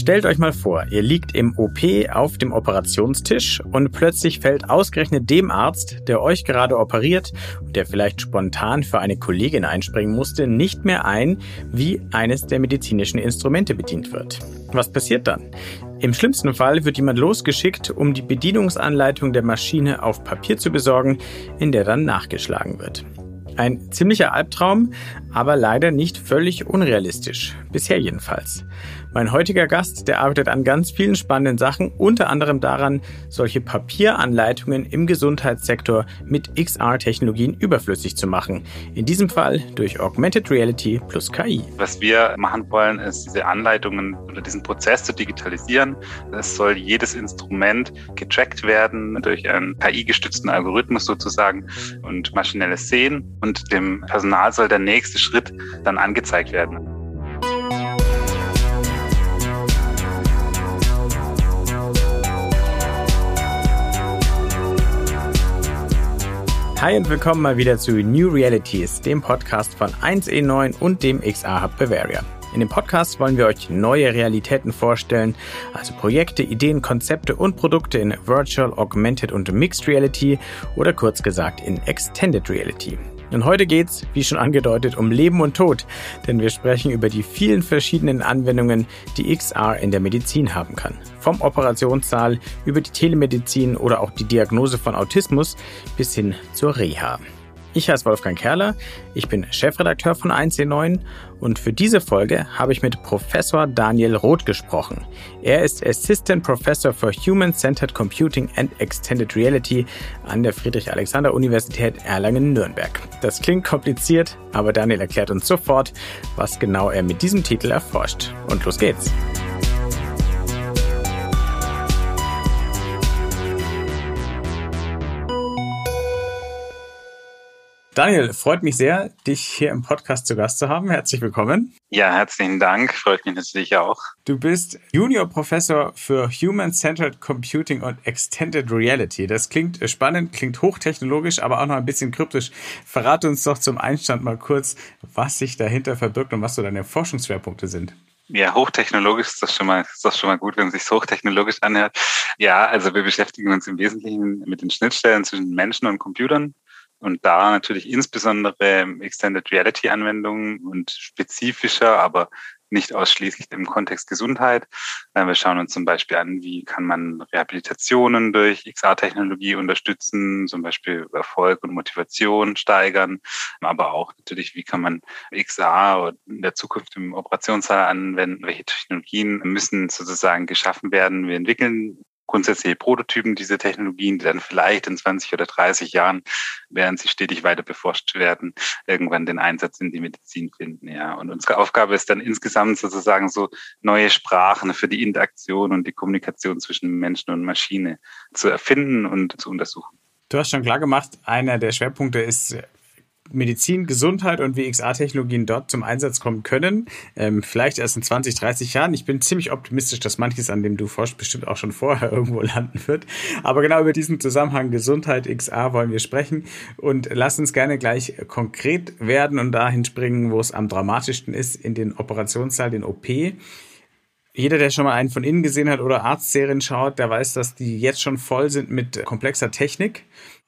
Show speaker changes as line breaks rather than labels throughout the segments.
Stellt euch mal vor, ihr liegt im OP auf dem Operationstisch und plötzlich fällt ausgerechnet dem Arzt, der euch gerade operiert und der vielleicht spontan für eine Kollegin einspringen musste, nicht mehr ein, wie eines der medizinischen Instrumente bedient wird. Was passiert dann? Im schlimmsten Fall wird jemand losgeschickt, um die Bedienungsanleitung der Maschine auf Papier zu besorgen, in der dann nachgeschlagen wird. Ein ziemlicher Albtraum, aber leider nicht völlig unrealistisch. Bisher jedenfalls. Mein heutiger Gast, der arbeitet an ganz vielen spannenden Sachen, unter anderem daran, solche Papieranleitungen im Gesundheitssektor mit XR-Technologien überflüssig zu machen. In diesem Fall durch Augmented Reality plus KI.
Was wir machen wollen, ist diese Anleitungen oder diesen Prozess zu digitalisieren. Es soll jedes Instrument getrackt werden durch einen KI-gestützten Algorithmus sozusagen und maschinelles Sehen. Und dem Personal soll der nächste Schritt dann angezeigt werden.
Hi und willkommen mal wieder zu New Realities, dem Podcast von 1E9 und dem XR Hub Bavaria. In dem Podcast wollen wir euch neue Realitäten vorstellen, also Projekte, Ideen, Konzepte und Produkte in Virtual, Augmented und Mixed Reality oder kurz gesagt in Extended Reality. Und heute geht's, wie schon angedeutet, um Leben und Tod, denn wir sprechen über die vielen verschiedenen Anwendungen, die XR in der Medizin haben kann. Vom Operationssaal über die Telemedizin oder auch die Diagnose von Autismus bis hin zur Reha. Ich heiße Wolfgang Kerler, ich bin Chefredakteur von 1C9 und für diese Folge habe ich mit Professor Daniel Roth gesprochen. Er ist Assistant Professor for Human-Centered Computing and Extended Reality an der Friedrich-Alexander-Universität Erlangen-Nürnberg. Das klingt kompliziert, aber Daniel erklärt uns sofort, was genau er mit diesem Titel erforscht. Und los geht's! Daniel, freut mich sehr, dich hier im Podcast zu Gast zu haben. Herzlich willkommen.
Ja, herzlichen Dank. Freut mich natürlich auch.
Du bist Junior Professor für Human-Centered Computing und Extended Reality. Das klingt spannend, klingt hochtechnologisch, aber auch noch ein bisschen kryptisch. Verrate uns doch zum Einstand mal kurz, was sich dahinter verbirgt und was so deine Forschungsschwerpunkte sind.
Ja, hochtechnologisch ist das schon mal, ist das schon mal gut, wenn man sich hochtechnologisch anhört. Ja, also wir beschäftigen uns im Wesentlichen mit den Schnittstellen zwischen Menschen und Computern und da natürlich insbesondere Extended Reality Anwendungen und spezifischer, aber nicht ausschließlich im Kontext Gesundheit. Äh, wir schauen uns zum Beispiel an, wie kann man Rehabilitationen durch XR-Technologie unterstützen, zum Beispiel Erfolg und Motivation steigern, aber auch natürlich, wie kann man XR in der Zukunft im Operationssaal anwenden, welche Technologien müssen sozusagen geschaffen werden. Wir entwickeln grundsätzliche Prototypen diese Technologien, die dann vielleicht in 20 oder 30 Jahren, während sie stetig weiter beforscht werden, irgendwann den Einsatz in die Medizin finden. Ja. Und unsere Aufgabe ist dann insgesamt sozusagen so neue Sprachen für die Interaktion und die Kommunikation zwischen Menschen und Maschine zu erfinden und zu untersuchen.
Du hast schon klar gemacht, einer der Schwerpunkte ist Medizin, Gesundheit und WXA-Technologien dort zum Einsatz kommen können. Ähm, vielleicht erst in 20, 30 Jahren. Ich bin ziemlich optimistisch, dass manches, an dem du forschst, bestimmt auch schon vorher irgendwo landen wird. Aber genau über diesen Zusammenhang Gesundheit XA wollen wir sprechen und lass uns gerne gleich konkret werden und dahin springen, wo es am dramatischsten ist, in den Operationssaal, den OP. Jeder, der schon mal einen von innen gesehen hat oder Arztserien schaut, der weiß, dass die jetzt schon voll sind mit komplexer Technik.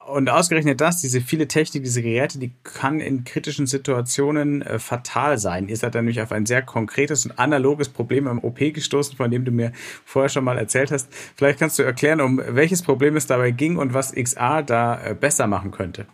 Und ausgerechnet das, diese viele Technik, diese Geräte, die kann in kritischen Situationen äh, fatal sein. Ihr seid dann nämlich auf ein sehr konkretes und analoges Problem im OP gestoßen, von dem du mir vorher schon mal erzählt hast. Vielleicht kannst du erklären, um welches Problem es dabei ging und was XR da äh, besser machen könnte.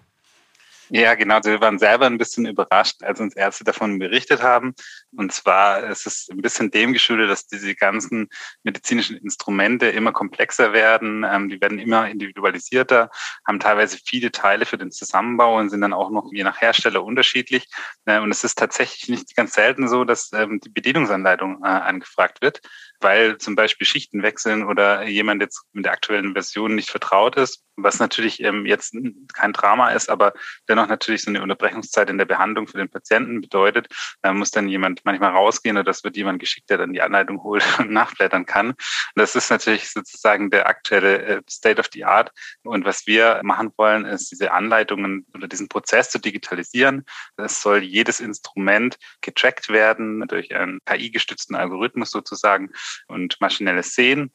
Ja, genau. Wir waren selber ein bisschen überrascht, als uns Ärzte davon berichtet haben. Und zwar ist es ein bisschen dem geschuldet, dass diese ganzen medizinischen Instrumente immer komplexer werden. Ähm, die werden immer individualisierter, haben teilweise viele Teile für den Zusammenbau und sind dann auch noch je nach Hersteller unterschiedlich. Äh, und es ist tatsächlich nicht ganz selten so, dass ähm, die Bedienungsanleitung äh, angefragt wird, weil zum Beispiel Schichten wechseln oder jemand jetzt mit der aktuellen Version nicht vertraut ist was natürlich ähm, jetzt kein Drama ist, aber dennoch natürlich so eine Unterbrechungszeit in der Behandlung für den Patienten bedeutet. Da muss dann jemand manchmal rausgehen oder das wird jemand geschickt, der dann die Anleitung holt und nachblättern kann. Das ist natürlich sozusagen der aktuelle äh, State of the Art. Und was wir machen wollen, ist diese Anleitungen oder diesen Prozess zu digitalisieren. Es soll jedes Instrument getrackt werden durch einen KI-gestützten Algorithmus sozusagen und maschinelles Sehen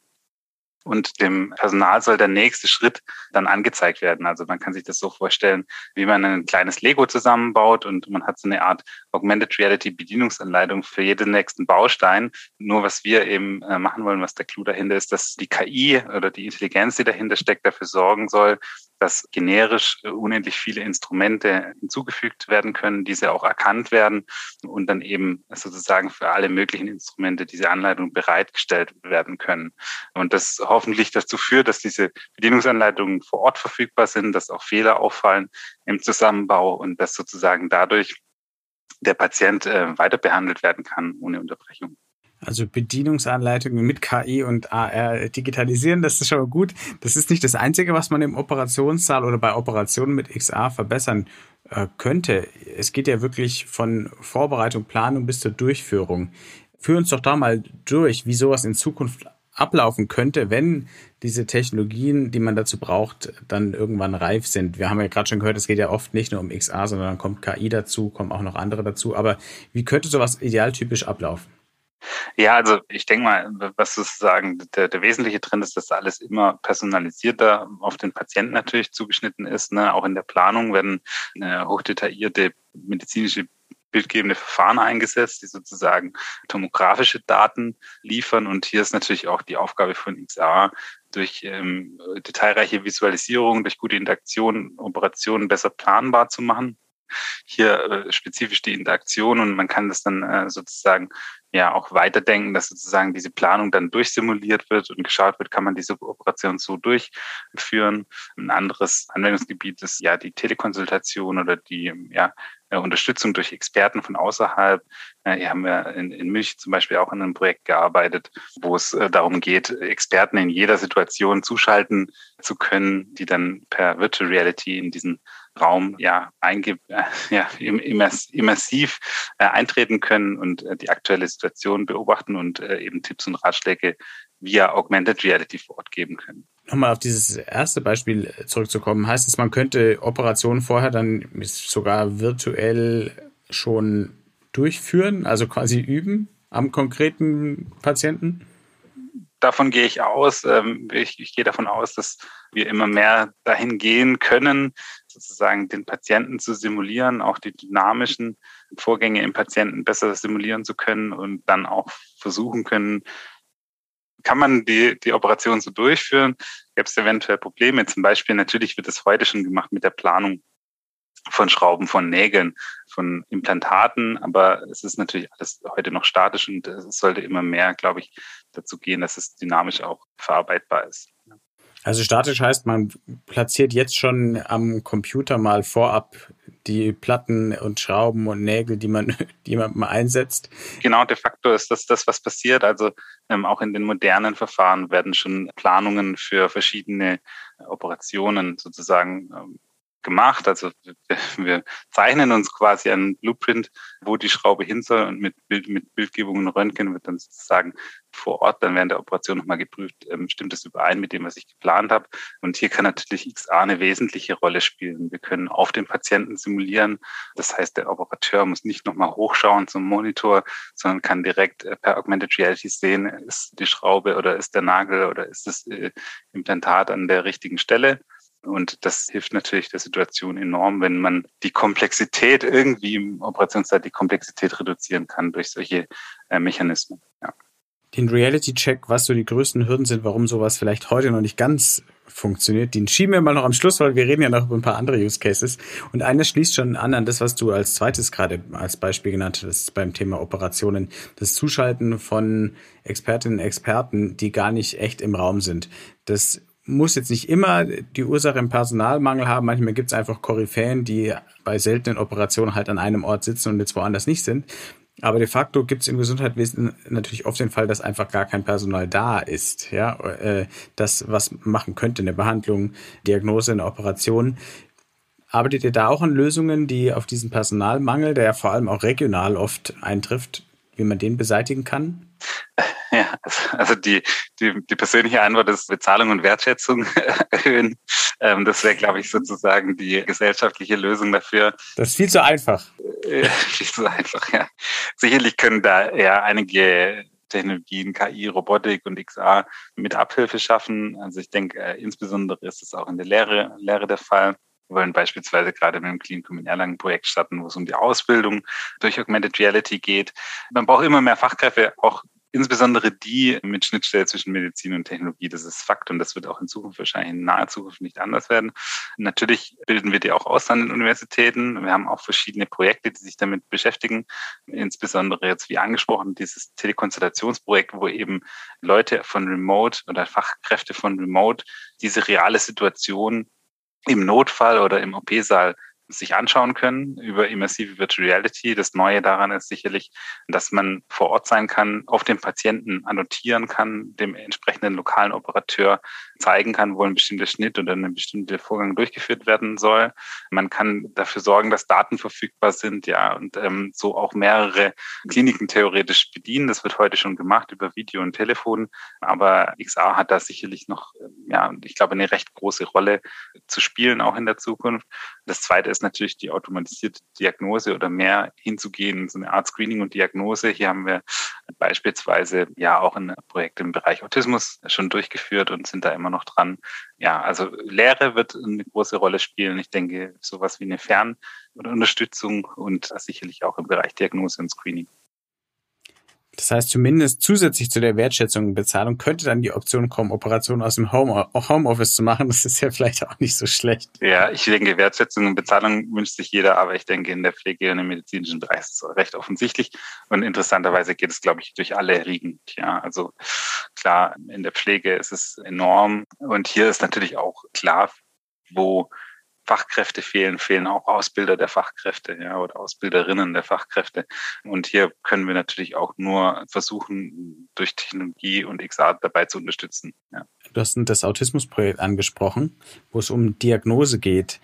und dem Personal soll der nächste Schritt dann angezeigt werden. Also man kann sich das so vorstellen, wie man ein kleines Lego zusammenbaut und man hat so eine Art Augmented Reality Bedienungsanleitung für jeden nächsten Baustein. Nur was wir eben äh, machen wollen, was der Clou dahinter ist, dass die KI oder die Intelligenz, die dahinter steckt, dafür sorgen soll, dass generisch äh, unendlich viele Instrumente hinzugefügt werden können, diese auch erkannt werden und dann eben sozusagen für alle möglichen Instrumente diese Anleitung bereitgestellt werden können. Und das hoffentlich dazu führt, dass diese Bedienungsanleitungen vor Ort verfügbar sind, dass auch Fehler auffallen im Zusammenbau und dass sozusagen dadurch der Patient äh, weiter behandelt werden kann ohne Unterbrechung.
Also Bedienungsanleitungen mit KI und AR digitalisieren, das ist schon mal gut. Das ist nicht das Einzige, was man im Operationssaal oder bei Operationen mit XR verbessern äh, könnte. Es geht ja wirklich von Vorbereitung, Planung bis zur Durchführung. Führ uns doch da mal durch, wie sowas in Zukunft ablaufen könnte, wenn diese Technologien, die man dazu braucht, dann irgendwann reif sind. Wir haben ja gerade schon gehört, es geht ja oft nicht nur um XR, sondern dann kommt KI dazu, kommen auch noch andere dazu. Aber wie könnte sowas idealtypisch ablaufen?
Ja, also ich denke mal, was sozusagen der, der wesentliche Trend ist, dass alles immer personalisierter auf den Patienten natürlich zugeschnitten ist. Ne? Auch in der Planung werden äh, hochdetaillierte medizinische bildgebende Verfahren eingesetzt, die sozusagen tomografische Daten liefern. Und hier ist natürlich auch die Aufgabe von XR, durch ähm, detailreiche Visualisierung, durch gute Interaktion Operationen besser planbar zu machen hier äh, spezifisch die Interaktion und man kann das dann äh, sozusagen ja auch weiterdenken, dass sozusagen diese Planung dann durchsimuliert wird und geschaut wird, kann man diese Operation so durchführen. Ein anderes Anwendungsgebiet ist ja die Telekonsultation oder die ja, äh, Unterstützung durch Experten von außerhalb. Äh, hier haben wir in, in München zum Beispiel auch in einem Projekt gearbeitet, wo es äh, darum geht, Experten in jeder Situation zuschalten zu können, die dann per Virtual Reality in diesen Raum ja, einge ja immers immersiv äh, eintreten können und äh, die aktuelle Situation beobachten und äh, eben Tipps und Ratschläge via Augmented Reality vor Ort geben können.
Nochmal auf dieses erste Beispiel zurückzukommen, heißt es, man könnte Operationen vorher dann sogar virtuell schon durchführen, also quasi üben am konkreten Patienten?
davon gehe ich aus. Ähm, ich, gehe davon aus, dass wir immer mehr dahin gehen können, sozusagen den Patienten zu simulieren, auch die dynamischen Vorgänge im Patienten besser simulieren zu können und dann auch versuchen können, kann man die, die Operation so durchführen? Gäbe es eventuell Probleme? Zum Beispiel, natürlich wird es heute schon gemacht mit der Planung von Schrauben, von Nägeln, von Implantaten, aber es ist natürlich alles heute noch statisch und es sollte immer mehr, glaube ich, dazu gehen, dass es dynamisch auch verarbeitbar ist.
Also statisch heißt, man platziert jetzt schon am Computer mal vorab die Platten und Schrauben und Nägel, die man, mal einsetzt.
Genau, de facto ist das das, was passiert. Also ähm, auch in den modernen Verfahren werden schon Planungen für verschiedene Operationen sozusagen ähm, gemacht. Also wir zeichnen uns quasi einen Blueprint, wo die Schraube hin soll und mit, Bild, mit Bildgebung und Röntgen wird dann sozusagen vor Ort dann während der Operation nochmal geprüft, ähm, stimmt das überein mit dem, was ich geplant habe. Und hier kann natürlich XA eine wesentliche Rolle spielen. Wir können auf den Patienten simulieren. Das heißt, der Operateur muss nicht nochmal hochschauen zum Monitor, sondern kann direkt äh, per Augmented Reality sehen, ist die Schraube oder ist der Nagel oder ist das äh, Implantat an der richtigen Stelle. Und das hilft natürlich der Situation enorm, wenn man die Komplexität irgendwie im Operationszeit die Komplexität reduzieren kann durch solche äh, Mechanismen. Ja.
Den Reality-Check, was so die größten Hürden sind, warum sowas vielleicht heute noch nicht ganz funktioniert, den schieben wir mal noch am Schluss, weil wir reden ja noch über ein paar andere Use Cases. Und eines schließt schon an an das, was du als zweites gerade als Beispiel genannt hast beim Thema Operationen. Das Zuschalten von Expertinnen und Experten, die gar nicht echt im Raum sind. Das muss jetzt nicht immer die Ursache im Personalmangel haben. Manchmal gibt es einfach Koryphäen, die bei seltenen Operationen halt an einem Ort sitzen und jetzt woanders nicht sind. Aber de facto gibt es im Gesundheitswesen natürlich oft den Fall, dass einfach gar kein Personal da ist. Ja, äh, das was machen könnte, eine Behandlung, Diagnose, eine Operation. Arbeitet ihr da auch an Lösungen, die auf diesen Personalmangel, der ja vor allem auch regional oft eintrifft, wie man den beseitigen kann?
Ja, also die, die, die persönliche Antwort ist Bezahlung und Wertschätzung erhöhen. Ähm, das wäre, glaube ich, sozusagen die gesellschaftliche Lösung dafür.
Das ist viel zu einfach.
Äh, viel zu einfach, ja. Sicherlich können da ja einige Technologien, KI, Robotik und XR mit Abhilfe schaffen. Also ich denke, äh, insbesondere ist es auch in der Lehre, Lehre der Fall. Wir wollen beispielsweise gerade mit dem Clean in Erlangen Projekt starten, wo es um die Ausbildung durch Augmented Reality geht. Man braucht immer mehr Fachkräfte, auch insbesondere die mit Schnittstelle zwischen Medizin und Technologie. Das ist Fakt und das wird auch in Zukunft wahrscheinlich in naher Zukunft nicht anders werden. Natürlich bilden wir die auch aus an den Universitäten. Wir haben auch verschiedene Projekte, die sich damit beschäftigen. Insbesondere jetzt, wie angesprochen, dieses Telekonstellationsprojekt, wo eben Leute von Remote oder Fachkräfte von Remote diese reale Situation im Notfall oder im OP-Saal sich anschauen können über immersive Virtual Reality. Das Neue daran ist sicherlich, dass man vor Ort sein kann, auf den Patienten annotieren kann, dem entsprechenden lokalen Operateur zeigen kann, wo ein bestimmter Schnitt oder ein bestimmter Vorgang durchgeführt werden soll. Man kann dafür sorgen, dass Daten verfügbar sind, ja, und ähm, so auch mehrere Kliniken theoretisch bedienen. Das wird heute schon gemacht über Video und Telefon, aber XR hat da sicherlich noch, ja, ich glaube, eine recht große Rolle zu spielen, auch in der Zukunft. Das zweite ist natürlich die automatisierte Diagnose oder mehr hinzugehen, so eine Art Screening und Diagnose. Hier haben wir beispielsweise ja auch ein Projekt im Bereich Autismus schon durchgeführt und sind da immer noch dran. Ja, also Lehre wird eine große Rolle spielen. Ich denke, sowas wie eine Fern- oder Unterstützung und sicherlich auch im Bereich Diagnose und Screening.
Das heißt, zumindest zusätzlich zu der Wertschätzung und Bezahlung könnte dann die Option kommen, Operationen aus dem Home, Homeoffice zu machen. Das ist ja vielleicht auch nicht so schlecht.
Ja, ich denke, Wertschätzung und Bezahlung wünscht sich jeder, aber ich denke, in der Pflege und im medizinischen Bereich ist es recht offensichtlich. Und interessanterweise geht es, glaube ich, durch alle Riegen. Ja, also klar, in der Pflege ist es enorm. Und hier ist natürlich auch klar, wo Fachkräfte fehlen, fehlen auch Ausbilder der Fachkräfte ja, oder Ausbilderinnen der Fachkräfte. Und hier können wir natürlich auch nur versuchen, durch Technologie und XR dabei zu unterstützen. Ja.
Du hast das Autismusprojekt angesprochen, wo es um Diagnose geht.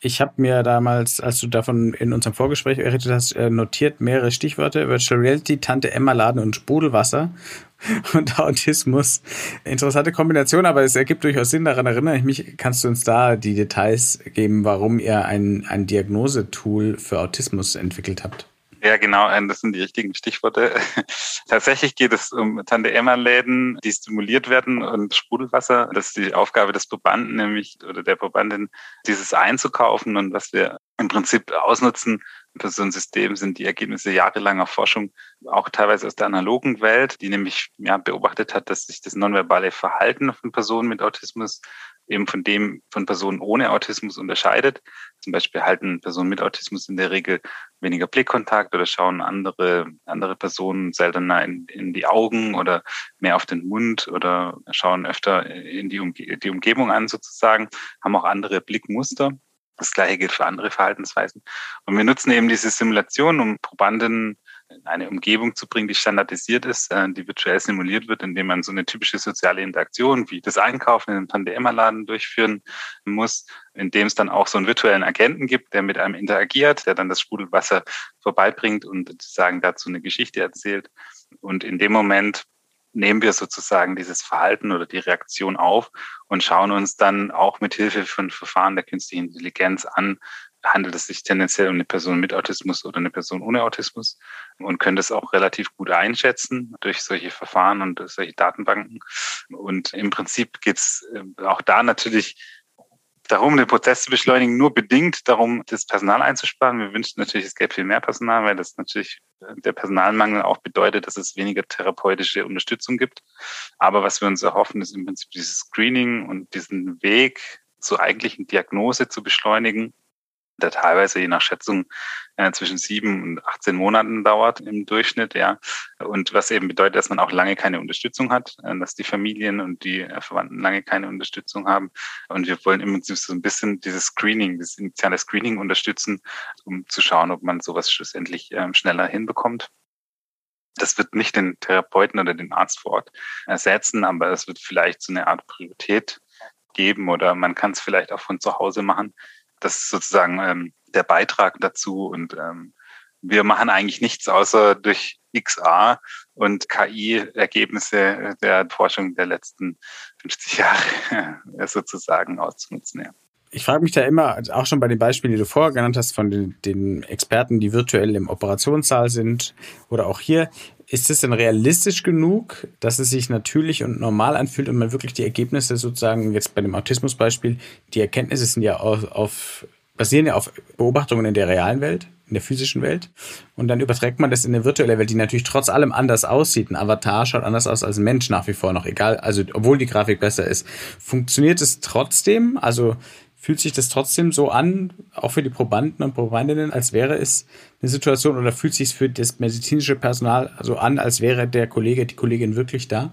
Ich habe mir damals, als du davon in unserem Vorgespräch berichtet hast, äh, notiert mehrere Stichworte. Virtual Reality, Tante Emma Laden und Sprudelwasser und Autismus. Interessante Kombination, aber es ergibt durchaus Sinn. Daran erinnere ich mich. Kannst du uns da die Details geben, warum ihr ein, ein Diagnosetool für Autismus entwickelt habt?
Ja, genau, äh, das sind die richtigen Stichworte. Tatsächlich geht es um Tante-Emma-Läden, die stimuliert werden und Sprudelwasser. Das ist die Aufgabe des Probanden, nämlich oder der Probandin, dieses einzukaufen. Und was wir im Prinzip ausnutzen für so ein System, sind die Ergebnisse jahrelanger Forschung, auch teilweise aus der analogen Welt, die nämlich ja, beobachtet hat, dass sich das nonverbale Verhalten von Personen mit Autismus eben von dem von Personen ohne Autismus unterscheidet. Zum Beispiel halten Personen mit Autismus in der Regel weniger Blickkontakt oder schauen andere, andere Personen seltener in, in die Augen oder mehr auf den Mund oder schauen öfter in die, Umge die Umgebung an sozusagen, haben auch andere Blickmuster. Das gleiche gilt für andere Verhaltensweisen. Und wir nutzen eben diese Simulation, um Probanden in eine Umgebung zu bringen, die standardisiert ist, äh, die virtuell simuliert wird, indem man so eine typische soziale Interaktion wie das Einkaufen in einem Tante-Emma-Laden durchführen muss, indem es dann auch so einen virtuellen Agenten gibt, der mit einem interagiert, der dann das Sprudelwasser vorbeibringt und sozusagen dazu eine Geschichte erzählt. Und in dem Moment nehmen wir sozusagen dieses Verhalten oder die Reaktion auf und schauen uns dann auch mit Hilfe von Verfahren der künstlichen Intelligenz an, handelt es sich tendenziell um eine Person mit Autismus oder eine Person ohne Autismus und können das auch relativ gut einschätzen durch solche Verfahren und solche Datenbanken. Und im Prinzip geht es äh, auch da natürlich darum, den Prozess zu beschleunigen, nur bedingt darum, das Personal einzusparen. Wir wünschen natürlich, es gäbe viel mehr Personal, weil das natürlich äh, der Personalmangel auch bedeutet, dass es weniger therapeutische Unterstützung gibt. Aber was wir uns erhoffen, ist im Prinzip dieses Screening und diesen Weg zur eigentlichen Diagnose zu beschleunigen der teilweise je nach Schätzung äh, zwischen sieben und 18 Monaten dauert im Durchschnitt, ja. Und was eben bedeutet, dass man auch lange keine Unterstützung hat, äh, dass die Familien und die äh, Verwandten lange keine Unterstützung haben. Und wir wollen im Prinzip so ein bisschen dieses Screening, das initiale Screening unterstützen, um zu schauen, ob man sowas schlussendlich ähm, schneller hinbekommt. Das wird nicht den Therapeuten oder den Arzt vor Ort ersetzen, aber es wird vielleicht so eine Art Priorität geben oder man kann es vielleicht auch von zu Hause machen das ist sozusagen ähm, der Beitrag dazu. Und ähm, wir machen eigentlich nichts außer durch XA und KI-Ergebnisse der Forschung der letzten 50 Jahre sozusagen auszunutzen. Ja.
Ich frage mich da immer, auch schon bei den Beispielen, die du vorher genannt hast, von den, den Experten, die virtuell im Operationssaal sind oder auch hier, Ist es denn realistisch genug, dass es sich natürlich und normal anfühlt und man wirklich die Ergebnisse sozusagen, jetzt bei dem Autismusbeispiel, die Erkenntnisse sind ja auf, auf basieren ja auf Beobachtungen in der realen Welt, in der physischen Welt. Und dann überträgt man das in eine virtuelle Welt, die natürlich trotz allem anders aussieht. Ein Avatar schaut anders aus als ein Mensch nach wie vor noch, egal, also obwohl die Grafik besser ist. Funktioniert es trotzdem? Also fühlt sich das trotzdem so an, auch für die Probanden und Probandinnen, als wäre es eine Situation oder fühlt sich es für das medizinische Personal so an, als wäre der Kollege, die Kollegin wirklich da?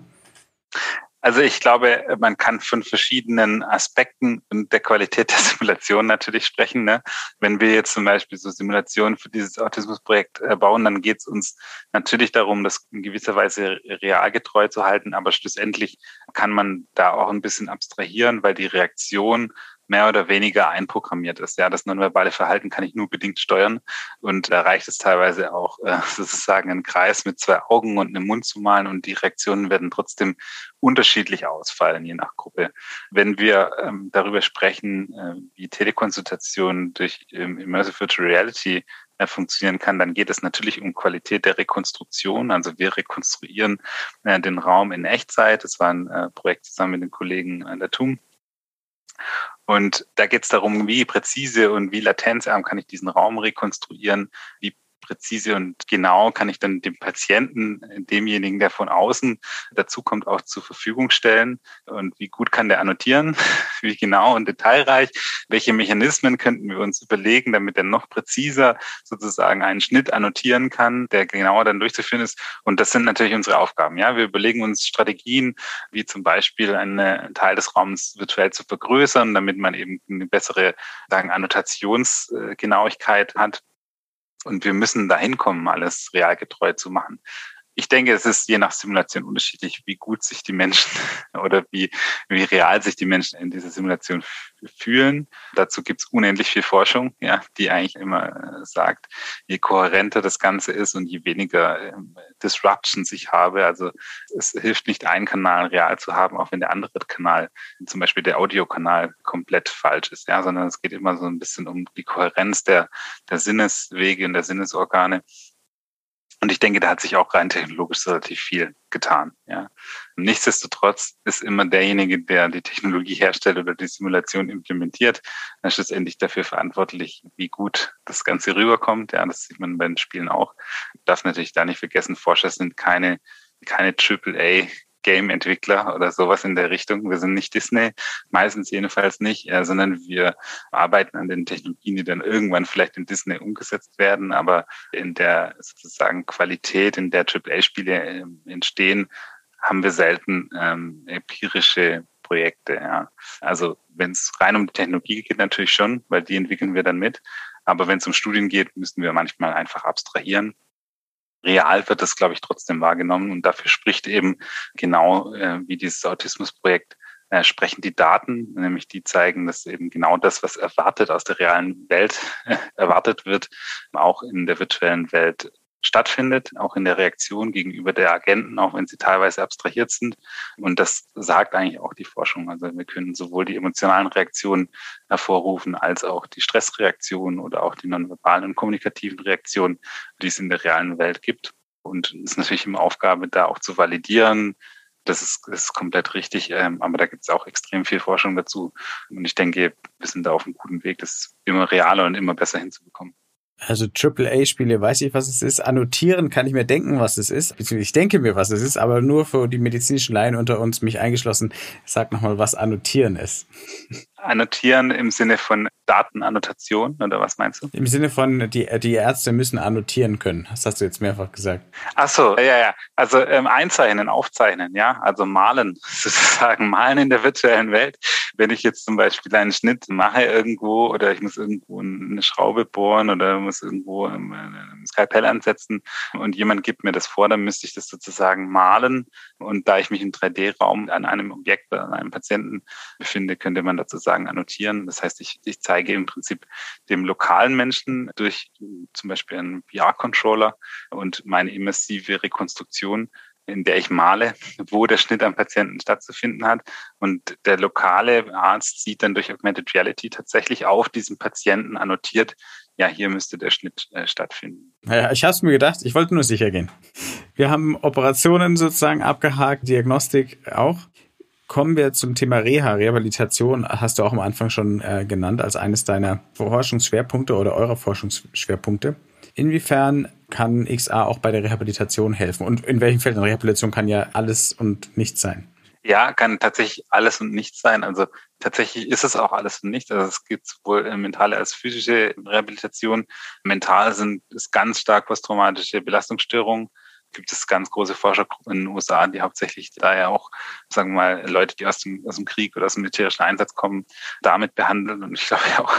Also ich glaube, man kann von verschiedenen Aspekten der Qualität der Simulation natürlich sprechen. Ne? Wenn wir jetzt zum Beispiel so Simulationen für dieses Autismusprojekt äh, bauen, dann geht es uns natürlich darum, das in gewisser Weise realgetreu zu halten, aber schlussendlich kann man da auch ein bisschen abstrahieren, weil die Reaktion mehr oder weniger einprogrammiert ist. Ja, das nonverbale Verhalten kann ich nur bedingt steuern und da reicht es teilweise auch äh, sozusagen einen Kreis mit zwei Augen und einem Mund zu malen und die Reaktionen werden trotzdem unterschiedlich ausfallen, je nach Gruppe. Wenn wir ähm, darüber sprechen, äh, wie Telekonsultation durch ähm, Immersive Virtual Reality äh, funktionieren kann, dann geht es natürlich um Qualität der Rekonstruktion. Also wir rekonstruieren äh, den Raum in Echtzeit. Das war ein äh, Projekt zusammen mit den Kollegen an der TUM. Und da geht es darum, wie präzise und wie latenzarm kann ich diesen Raum rekonstruieren, wie präzise und genau kann ich dann dem Patienten, demjenigen, der von außen dazukommt, auch zur Verfügung stellen. Und wie gut kann der annotieren? Wie genau und detailreich? Welche Mechanismen könnten wir uns überlegen, damit er noch präziser sozusagen einen Schnitt annotieren kann, der genauer dann durchzuführen ist? Und das sind natürlich unsere Aufgaben. Ja, wir überlegen uns Strategien, wie zum Beispiel einen Teil des Raums virtuell zu vergrößern, damit man eben eine bessere sagen, Annotationsgenauigkeit hat und wir müssen dahin kommen, alles realgetreu zu machen. Ich denke, es ist je nach Simulation unterschiedlich, wie gut sich die Menschen oder wie, wie real sich die Menschen in dieser Simulation fühlen. Dazu gibt es unendlich viel Forschung, ja, die eigentlich immer äh, sagt, je kohärenter das Ganze ist und je weniger äh, Disruptions ich habe. Also es hilft nicht, einen Kanal real zu haben, auch wenn der andere Kanal, zum Beispiel der Audiokanal, komplett falsch ist, ja, sondern es geht immer so ein bisschen um die Kohärenz der, der Sinneswege und der Sinnesorgane. Und ich denke, da hat sich auch rein technologisch relativ viel getan. Ja. Nichtsdestotrotz ist immer derjenige, der die Technologie herstellt oder die Simulation implementiert, dann schlussendlich dafür verantwortlich, wie gut das Ganze rüberkommt. Ja, das sieht man bei den Spielen auch. Darf natürlich da nicht vergessen, Forscher sind keine keine AAA Game-Entwickler oder sowas in der Richtung. Wir sind nicht Disney, meistens jedenfalls nicht, äh, sondern wir arbeiten an den Technologien, die dann irgendwann vielleicht in Disney umgesetzt werden, aber in der sozusagen Qualität, in der AAA-Spiele äh, entstehen, haben wir selten ähm, empirische Projekte. Ja. Also wenn es rein um die Technologie geht, natürlich schon, weil die entwickeln wir dann mit. Aber wenn es um Studien geht, müssen wir manchmal einfach abstrahieren real wird das, glaube ich, trotzdem wahrgenommen. Und dafür spricht eben genau äh, wie dieses Autismusprojekt äh, sprechen die Daten, nämlich die zeigen, dass eben genau das, was erwartet aus der realen Welt erwartet wird, auch in der virtuellen Welt stattfindet, auch in der Reaktion gegenüber der Agenten, auch wenn sie teilweise abstrahiert sind. Und das sagt eigentlich auch die Forschung. Also wir können sowohl die emotionalen Reaktionen hervorrufen, als auch die Stressreaktionen oder auch die nonverbalen und kommunikativen Reaktionen, die es in der realen Welt gibt. Und es ist natürlich immer Aufgabe, da auch zu validieren, das ist, das ist komplett richtig, ähm, aber da gibt es auch extrem viel Forschung dazu. Und ich denke, wir sind da auf einem guten Weg, das immer realer und immer besser hinzubekommen.
Also AAA-Spiele weiß ich, was es ist. Annotieren kann ich mir denken, was es ist. Ich denke mir, was es ist, aber nur für die medizinischen Laien unter uns, mich eingeschlossen, sag nochmal, was Annotieren ist.
Annotieren im Sinne von Datenannotation oder was meinst du?
Im Sinne von, die, die Ärzte müssen annotieren können. Das hast du jetzt mehrfach gesagt.
Ach so, ja, ja. Also ähm, einzeichnen, aufzeichnen, ja. Also malen, sozusagen malen in der virtuellen Welt. Wenn ich jetzt zum Beispiel einen Schnitt mache irgendwo oder ich muss irgendwo eine Schraube bohren oder muss irgendwo ein Skalpell ansetzen und jemand gibt mir das vor, dann müsste ich das sozusagen malen. Und da ich mich im 3D-Raum an einem Objekt, an einem Patienten befinde, könnte man dazu sagen, annotieren. Das heißt, ich, ich zeige im Prinzip dem lokalen Menschen durch zum Beispiel einen VR-Controller und meine immersive Rekonstruktion in der ich male, wo der Schnitt am Patienten stattzufinden hat. Und der lokale Arzt sieht dann durch Augmented Reality tatsächlich auf diesem Patienten annotiert, ja, hier müsste der Schnitt äh, stattfinden.
Naja, ich habe es mir gedacht, ich wollte nur sicher gehen. Wir haben Operationen sozusagen abgehakt, Diagnostik auch. Kommen wir zum Thema Reha, Rehabilitation, hast du auch am Anfang schon äh, genannt als eines deiner Forschungsschwerpunkte oder eurer Forschungsschwerpunkte. Inwiefern kann XA auch bei der Rehabilitation helfen? Und in welchen Fällen Rehabilitation kann ja alles und nichts sein?
Ja, kann tatsächlich alles und nichts sein. Also tatsächlich ist es auch alles und nichts. Also es gibt sowohl mentale als physische Rehabilitation. Mental sind es ganz stark posttraumatische Belastungsstörungen gibt es ganz große Forschergruppen in den USA, die hauptsächlich da ja auch, sagen wir mal, Leute, die aus dem, aus dem Krieg oder aus dem militärischen Einsatz kommen, damit behandeln und ich glaube ja auch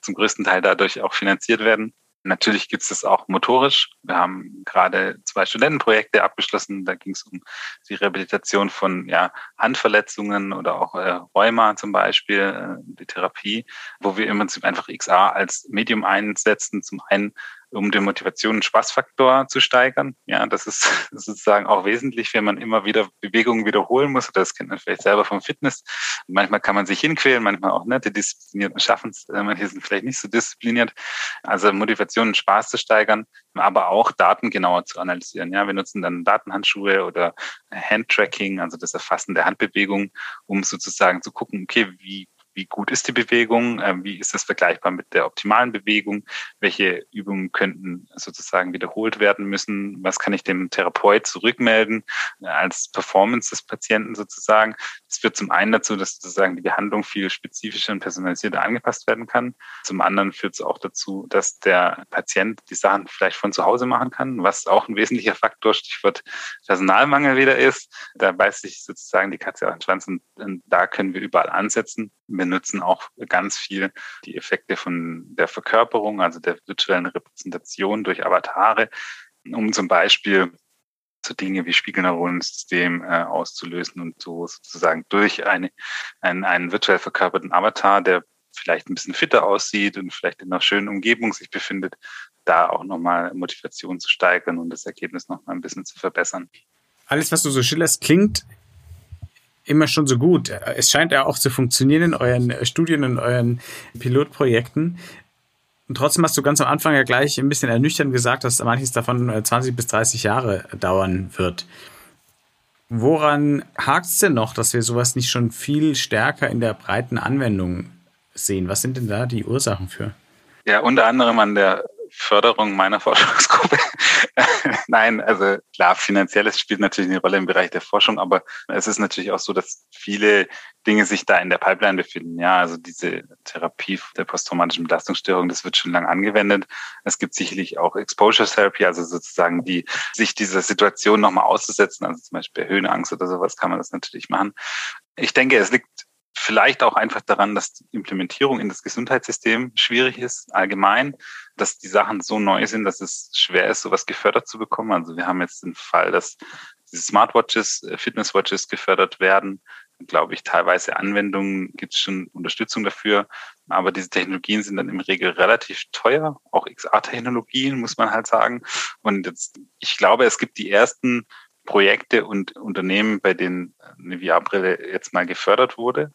zum größten Teil dadurch auch finanziert werden. Natürlich gibt es das auch motorisch. Wir haben gerade zwei Studentenprojekte abgeschlossen. Da ging es um die Rehabilitation von ja, Handverletzungen oder auch äh, Rheuma zum Beispiel, äh, die Therapie, wo wir im Prinzip einfach XA als Medium einsetzen. Zum einen um den Motivation- und Spaßfaktor zu steigern. Ja, das ist sozusagen auch wesentlich, wenn man immer wieder Bewegungen wiederholen muss. Das kennt man vielleicht selber vom Fitness. manchmal kann man sich hinquälen, manchmal auch nicht. Die Disziplinierten schaffen es, äh, manche sind vielleicht nicht so diszipliniert. Also Motivation und Spaß zu steigern, aber auch Daten genauer zu analysieren. Ja, wir nutzen dann Datenhandschuhe oder Handtracking, also das Erfassen der Handbewegung, um sozusagen zu gucken, okay, wie wie gut ist die Bewegung, äh, wie ist das vergleichbar mit der optimalen Bewegung, welche Übungen könnten sozusagen wiederholt werden müssen, was kann ich dem Therapeut zurückmelden äh, als Performance des Patienten sozusagen. Das führt zum einen dazu, dass sozusagen die Behandlung viel spezifischer und personalisierter angepasst werden kann. Zum anderen führt es auch dazu, dass der Patient die Sachen vielleicht von zu Hause machen kann, was auch ein wesentlicher Faktor, Stichwort Personalmangel wieder ist. Da beißt sich sozusagen die Katze auf den Schwanz und, und da können wir überall ansetzen wir nutzen auch ganz viel die Effekte von der Verkörperung, also der virtuellen Repräsentation durch Avatare, um zum Beispiel so Dinge wie Spiegelneuronensystem äh, auszulösen und so sozusagen durch eine, einen, einen virtuell verkörperten Avatar, der vielleicht ein bisschen fitter aussieht und vielleicht in einer schönen Umgebung sich befindet, da auch nochmal Motivation zu steigern und das Ergebnis nochmal ein bisschen zu verbessern.
Alles, was du so schillerst, klingt immer schon so gut. Es scheint ja auch zu funktionieren in euren Studien, in euren Pilotprojekten. Und trotzdem hast du ganz am Anfang ja gleich ein bisschen ernüchternd gesagt, dass manches davon 20 bis 30 Jahre dauern wird. Woran hakt es denn noch, dass wir sowas nicht schon viel stärker in der breiten Anwendung sehen? Was sind denn da die Ursachen für?
Ja, unter anderem an der Förderung meiner Forschungsgruppe. Nein, also klar, finanzielles spielt natürlich eine Rolle im Bereich der Forschung, aber es ist natürlich auch so, dass viele Dinge sich da in der Pipeline befinden. Ja, also diese Therapie der posttraumatischen Belastungsstörung, das wird schon lange angewendet. Es gibt sicherlich auch Exposure Therapy, also sozusagen die, sich dieser Situation nochmal auszusetzen, also zum Beispiel Höhenangst oder sowas kann man das natürlich machen. Ich denke, es liegt Vielleicht auch einfach daran, dass die Implementierung in das Gesundheitssystem schwierig ist, allgemein, dass die Sachen so neu sind, dass es schwer ist, sowas gefördert zu bekommen. Also wir haben jetzt den Fall, dass diese Smartwatches, äh, Fitnesswatches gefördert werden. Glaube ich, teilweise Anwendungen gibt es schon Unterstützung dafür. Aber diese Technologien sind dann im Regel relativ teuer. Auch XA-Technologien, muss man halt sagen. Und jetzt, ich glaube, es gibt die ersten Projekte und Unternehmen, bei denen eine VR-Brille jetzt mal gefördert wurde.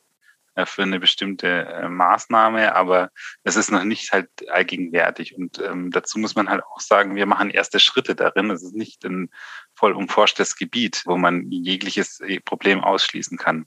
Äh, für eine bestimmte äh, Maßnahme, aber es ist noch nicht halt allgegenwärtig. Und ähm, dazu muss man halt auch sagen, wir machen erste Schritte darin. Es ist nicht ein voll umforschtes Gebiet, wo man jegliches äh, Problem ausschließen kann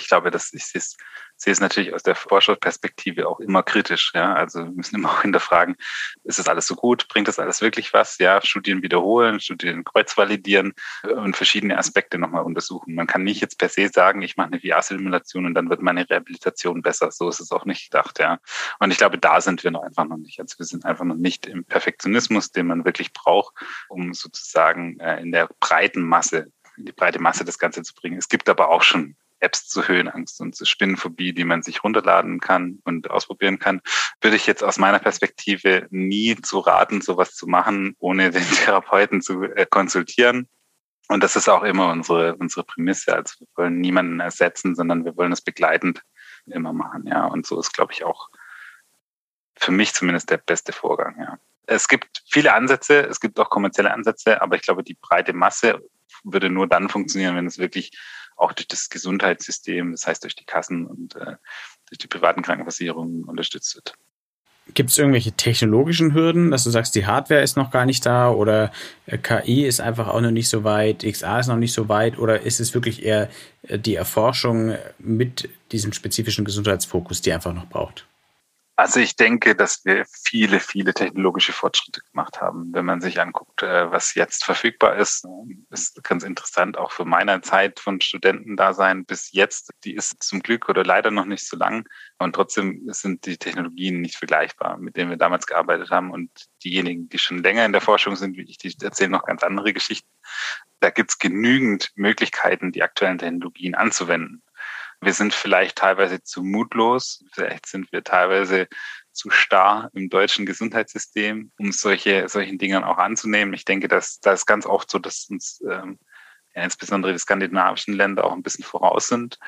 ich glaube, dass ich sehe es natürlich aus der Forscherperspektive auch immer kritisch. Ja, also wir müssen immer auch hinterfragen, ist das alles so gut? Bringt das alles wirklich was? Ja, Studien wiederholen, Studien kreuzvalidieren und verschiedene Aspekte nochmal untersuchen. Man kann nicht jetzt per se sagen, ich mache eine VR-Simulation und dann wird meine Rehabilitation besser. So ist es auch nicht gedacht. Ja, und ich glaube, da sind wir noch einfach noch nicht. Also wir sind einfach noch nicht im Perfektionismus, den man wirklich braucht, um sozusagen äh, in der breiten Masse in die breite Masse das Ganze zu bringen. Es gibt aber auch schon Apps zu Höhenangst und zu Spinnenphobie, die man sich runterladen kann und ausprobieren kann, würde ich jetzt aus meiner Perspektive nie zu raten, sowas zu machen, ohne den Therapeuten zu äh, konsultieren. Und das ist auch immer unsere, unsere Prämisse. Also wir wollen niemanden ersetzen, sondern wir wollen es begleitend immer machen. Ja, und so ist, glaube ich, auch für mich zumindest der beste Vorgang. Ja. Es gibt viele Ansätze, es gibt auch kommerzielle Ansätze, aber ich glaube, die breite Masse würde nur dann funktionieren, wenn es wirklich auch durch das Gesundheitssystem, das heißt durch die Kassen und äh, durch die privaten Krankenversicherungen unterstützt wird.
Gibt es irgendwelche technologischen Hürden, dass du sagst, die Hardware ist noch gar nicht da oder äh, KI ist einfach auch noch nicht so weit, XA ist noch nicht so weit oder ist es wirklich eher äh, die Erforschung mit diesem spezifischen Gesundheitsfokus, die einfach noch braucht?
Also ich denke, dass wir viele, viele technologische Fortschritte gemacht haben. Wenn man sich anguckt, äh, was jetzt verfügbar ist, ist ganz interessant, auch für meine Zeit von Studentendasein bis jetzt, die ist zum Glück oder leider noch nicht so lang. Und trotzdem sind die Technologien nicht vergleichbar, mit denen wir damals gearbeitet haben. Und diejenigen, die schon länger in der Forschung sind, wie ich, die erzählen noch ganz andere Geschichten. Da gibt es genügend Möglichkeiten, die aktuellen Technologien anzuwenden. Wir sind vielleicht teilweise zu mutlos, vielleicht sind wir teilweise zu starr im deutschen Gesundheitssystem, um solche solchen Dingen auch anzunehmen. Ich denke, dass da ist ganz oft so, dass uns ähm, ja, insbesondere die skandinavischen Länder auch ein bisschen voraus sind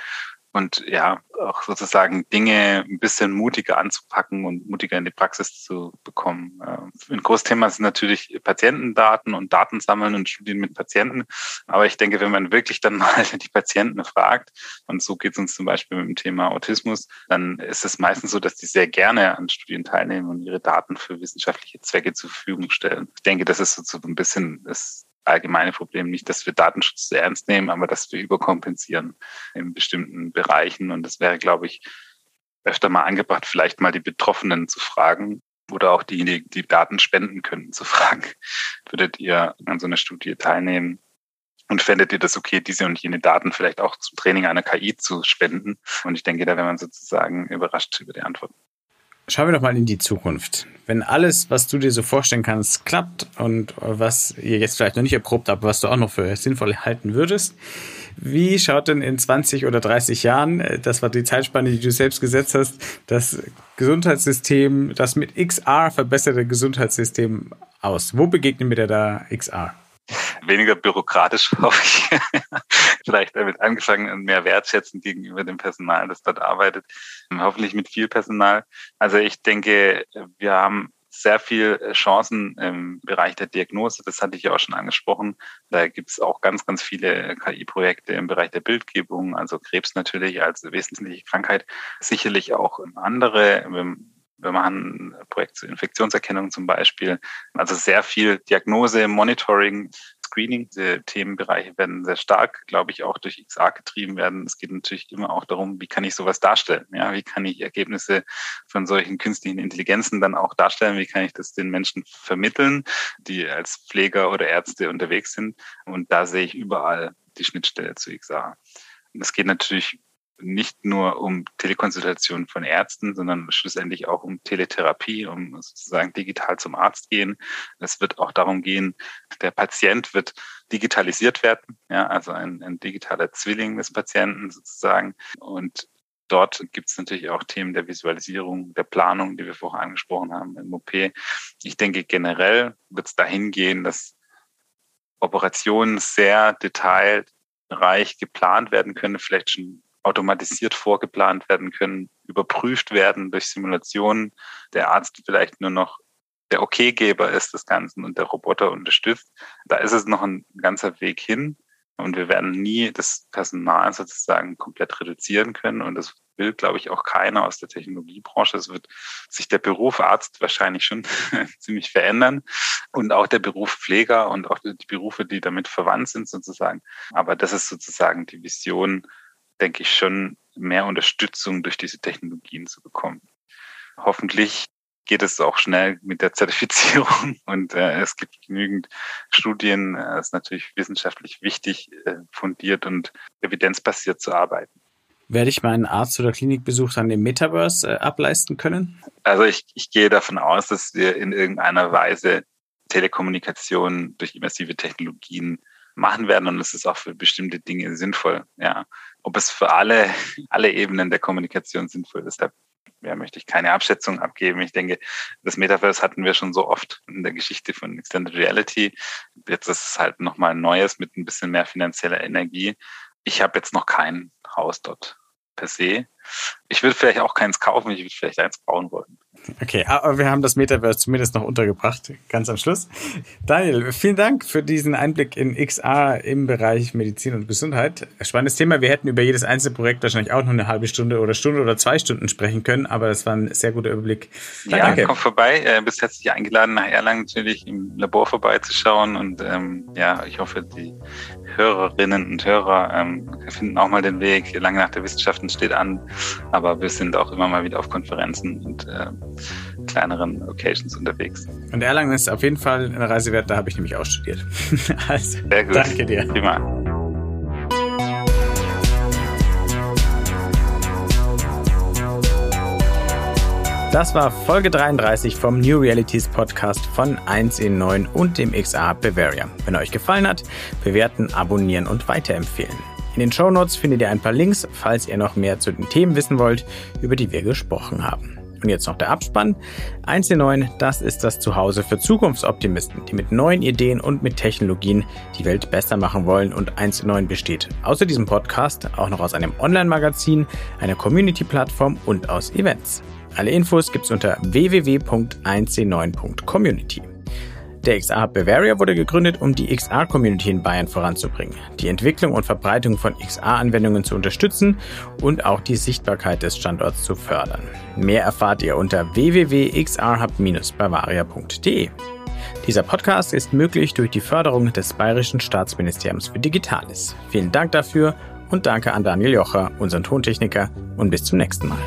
und ja, auch sozusagen Dinge ein bisschen mutiger anzupacken und mutiger in die Praxis zu bekommen. Äh, ein großes Thema sind natürlich Patientendaten und Datensammeln und Studien mit Patienten. Aber ich denke, wenn man wirklich dann mal die Patienten fragt, und so geht es uns zum Beispiel mit dem Thema Autismus, dann ist es meistens so, dass die sehr gerne an Studien teilnehmen und ihre Daten für wissenschaftliche Zwecke zur Verfügung stellen. Ich denke, das ist so ein bisschen das allgemeine Problem nicht, dass wir Datenschutz sehr ernst nehmen, aber dass wir überkompensieren in bestimmten Bereichen. Und das wäre, glaube ich, öfter mal angebracht, vielleicht mal die Betroffenen zu fragen oder auch diejenigen, die Daten spenden können, zu fragen. Würdet ihr an so einer Studie teilnehmen? Und fändet ihr das okay, diese und jene Daten vielleicht auch zum Training einer KI zu spenden? Und ich denke, da wäre man sozusagen überrascht über die Antworten.
Schauen wir doch mal in die Zukunft. Wenn alles, was du dir so vorstellen kannst, klappt und was ihr jetzt vielleicht noch nicht erprobt habt, was du auch noch für sinnvoll halten würdest, wie schaut denn in 20 oder 30 Jahren, das war die Zeitspanne, die du selbst gesetzt hast, das Gesundheitssystem, das mit XR verbesserte Gesundheitssystem aus? Wo begegnen wir da XR?
weniger bürokratisch, hoffe ich. Vielleicht damit angefangen und mehr wertschätzen gegenüber dem Personal, das dort arbeitet. Hoffentlich mit viel Personal. Also ich denke, wir haben sehr viel Chancen im Bereich der Diagnose. Das hatte ich ja auch schon angesprochen. Da gibt es auch ganz, ganz viele KI-Projekte im Bereich der Bildgebung, also Krebs natürlich als wesentliche Krankheit. Sicherlich auch andere wir machen ein Projekt zur Infektionserkennung zum Beispiel. Also sehr viel Diagnose, Monitoring, Screening. Diese Themenbereiche werden sehr stark, glaube ich, auch durch XR getrieben werden. Es geht natürlich immer auch darum, wie kann ich sowas darstellen? Ja, wie kann ich Ergebnisse von solchen künstlichen Intelligenzen dann auch darstellen? Wie kann ich das den Menschen vermitteln, die als Pfleger oder Ärzte unterwegs sind? Und da sehe ich überall die Schnittstelle zu. Und es geht natürlich nicht nur um Telekonsultation von Ärzten, sondern schlussendlich auch um Teletherapie, um sozusagen digital zum Arzt gehen. Es wird auch darum gehen, der Patient wird digitalisiert werden, ja, also ein, ein digitaler Zwilling des Patienten sozusagen. Und dort gibt es natürlich auch Themen der Visualisierung, der Planung, die wir vorher angesprochen haben im OP. Ich denke, generell wird es dahin gehen, dass Operationen sehr detailreich geplant werden können, vielleicht schon automatisiert vorgeplant werden können, überprüft werden durch Simulationen, der Arzt vielleicht nur noch der Okay-Geber ist des Ganzen und der Roboter unterstützt. Da ist es noch ein ganzer Weg hin und wir werden nie das Personal sozusagen komplett reduzieren können und das will, glaube ich, auch keiner aus der Technologiebranche. Es wird sich der Beruf Arzt wahrscheinlich schon ziemlich verändern und auch der Beruf Pfleger und auch die Berufe, die damit verwandt sind sozusagen. Aber das ist sozusagen die Vision, denke ich, schon mehr Unterstützung durch diese Technologien zu bekommen. Hoffentlich geht es auch schnell mit der Zertifizierung und äh, es gibt genügend Studien. Es äh, ist natürlich wissenschaftlich wichtig, äh, fundiert und evidenzbasiert zu arbeiten.
Werde ich meinen Arzt- oder Klinikbesuch dann im Metaverse äh, ableisten können?
Also ich, ich gehe davon aus, dass wir in irgendeiner Weise Telekommunikation durch immersive Technologien machen werden und es ist auch für bestimmte Dinge sinnvoll. Ja, ob es für alle alle Ebenen der Kommunikation sinnvoll ist, da ja, möchte ich keine Abschätzung abgeben. Ich denke, das Metaverse hatten wir schon so oft in der Geschichte von Extended Reality. Jetzt ist es halt nochmal ein neues mit ein bisschen mehr finanzieller Energie. Ich habe jetzt noch kein Haus dort per se. ich würde vielleicht auch keins kaufen, ich würde vielleicht eins bauen wollen.
Okay, aber wir haben das Metaverse zumindest noch untergebracht, ganz am Schluss. Daniel, vielen Dank für diesen Einblick in XR im Bereich Medizin und Gesundheit. Spannendes Thema. Wir hätten über jedes einzelne Projekt wahrscheinlich auch noch eine halbe Stunde oder Stunde oder zwei Stunden sprechen können, aber das war ein sehr guter Überblick.
Ja, Danke. komm vorbei. Äh, bist herzlich eingeladen, nach Erlangen natürlich im Labor vorbeizuschauen und ähm, ja, ich hoffe, die Hörerinnen und Hörer ähm, finden auch mal den Weg. Lange nach der Wissenschaften steht an, aber wir sind auch immer mal wieder auf Konferenzen und äh, kleineren Occasions unterwegs.
Und Erlangen ist auf jeden Fall eine Reise wert, da habe ich nämlich auch studiert.
also, Sehr gut.
Danke dir. Prima. Das war Folge 33 vom New Realities Podcast von 1 in 9 und dem XR Bavaria. Wenn euch gefallen hat, bewerten, abonnieren und weiterempfehlen. In den Show Notes findet ihr ein paar Links, falls ihr noch mehr zu den Themen wissen wollt, über die wir gesprochen haben. Und jetzt noch der Abspann. 1 in 9, das ist das Zuhause für Zukunftsoptimisten, die mit neuen Ideen und mit Technologien die Welt besser machen wollen und 1 in 9 besteht. Außer diesem Podcast auch noch aus einem Online-Magazin, einer Community-Plattform und aus Events. Alle Infos gibt's unter www.1c9.community. Der XR Hub Bavaria wurde gegründet, um die XR-Community in Bayern voranzubringen, die Entwicklung und Verbreitung von XR-Anwendungen zu unterstützen und auch die Sichtbarkeit des Standorts zu fördern. Mehr erfahrt ihr unter www.xrhub-bavaria.de. Dieser Podcast ist möglich durch die Förderung des Bayerischen Staatsministeriums für Digitales. Vielen Dank dafür und danke an Daniel Jocher, unseren Tontechniker, und bis zum nächsten Mal.